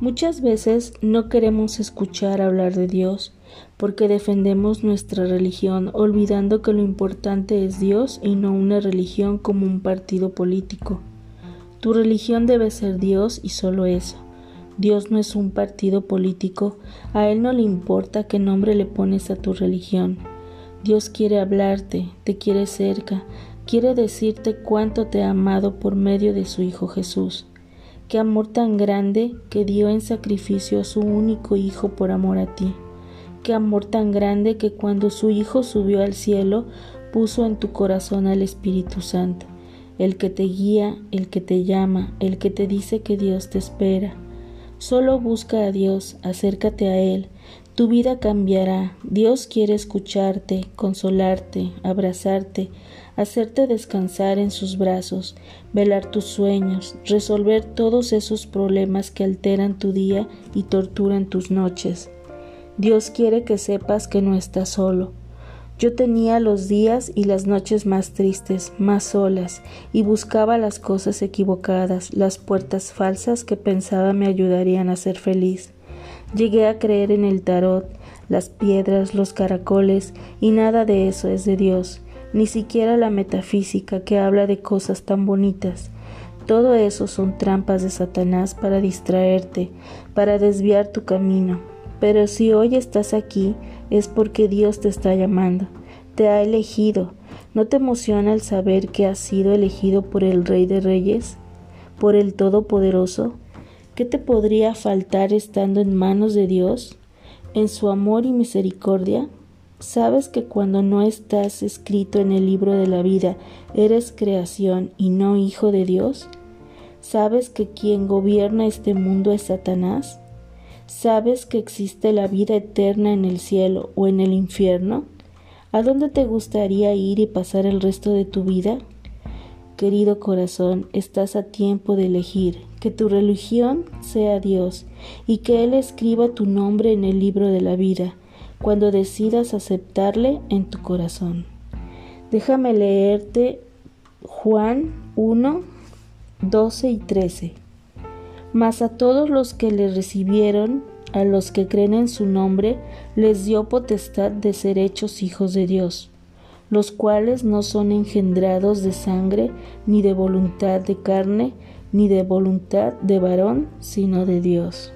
Muchas veces no queremos escuchar hablar de Dios porque defendemos nuestra religión olvidando que lo importante es Dios y no una religión como un partido político. Tu religión debe ser Dios y solo eso. Dios no es un partido político, a Él no le importa qué nombre le pones a tu religión. Dios quiere hablarte, te quiere cerca, quiere decirte cuánto te ha amado por medio de su Hijo Jesús. Qué amor tan grande que dio en sacrificio a su único Hijo por amor a ti. Qué amor tan grande que cuando su Hijo subió al cielo puso en tu corazón al Espíritu Santo, el que te guía, el que te llama, el que te dice que Dios te espera. Solo busca a Dios, acércate a Él, tu vida cambiará. Dios quiere escucharte, consolarte, abrazarte, hacerte descansar en sus brazos, velar tus sueños, resolver todos esos problemas que alteran tu día y torturan tus noches. Dios quiere que sepas que no estás solo. Yo tenía los días y las noches más tristes, más solas, y buscaba las cosas equivocadas, las puertas falsas que pensaba me ayudarían a ser feliz. Llegué a creer en el tarot, las piedras, los caracoles, y nada de eso es de Dios, ni siquiera la metafísica que habla de cosas tan bonitas. Todo eso son trampas de Satanás para distraerte, para desviar tu camino. Pero si hoy estás aquí es porque Dios te está llamando, te ha elegido. ¿No te emociona el saber que has sido elegido por el Rey de Reyes, por el Todopoderoso? ¿Qué te podría faltar estando en manos de Dios, en su amor y misericordia? ¿Sabes que cuando no estás escrito en el libro de la vida, eres creación y no hijo de Dios? ¿Sabes que quien gobierna este mundo es Satanás? ¿Sabes que existe la vida eterna en el cielo o en el infierno? ¿A dónde te gustaría ir y pasar el resto de tu vida? Querido corazón, estás a tiempo de elegir que tu religión sea Dios y que Él escriba tu nombre en el libro de la vida cuando decidas aceptarle en tu corazón. Déjame leerte Juan 1, 12 y 13. Mas a todos los que le recibieron, a los que creen en su nombre, les dio potestad de ser hechos hijos de Dios los cuales no son engendrados de sangre, ni de voluntad de carne, ni de voluntad de varón, sino de Dios.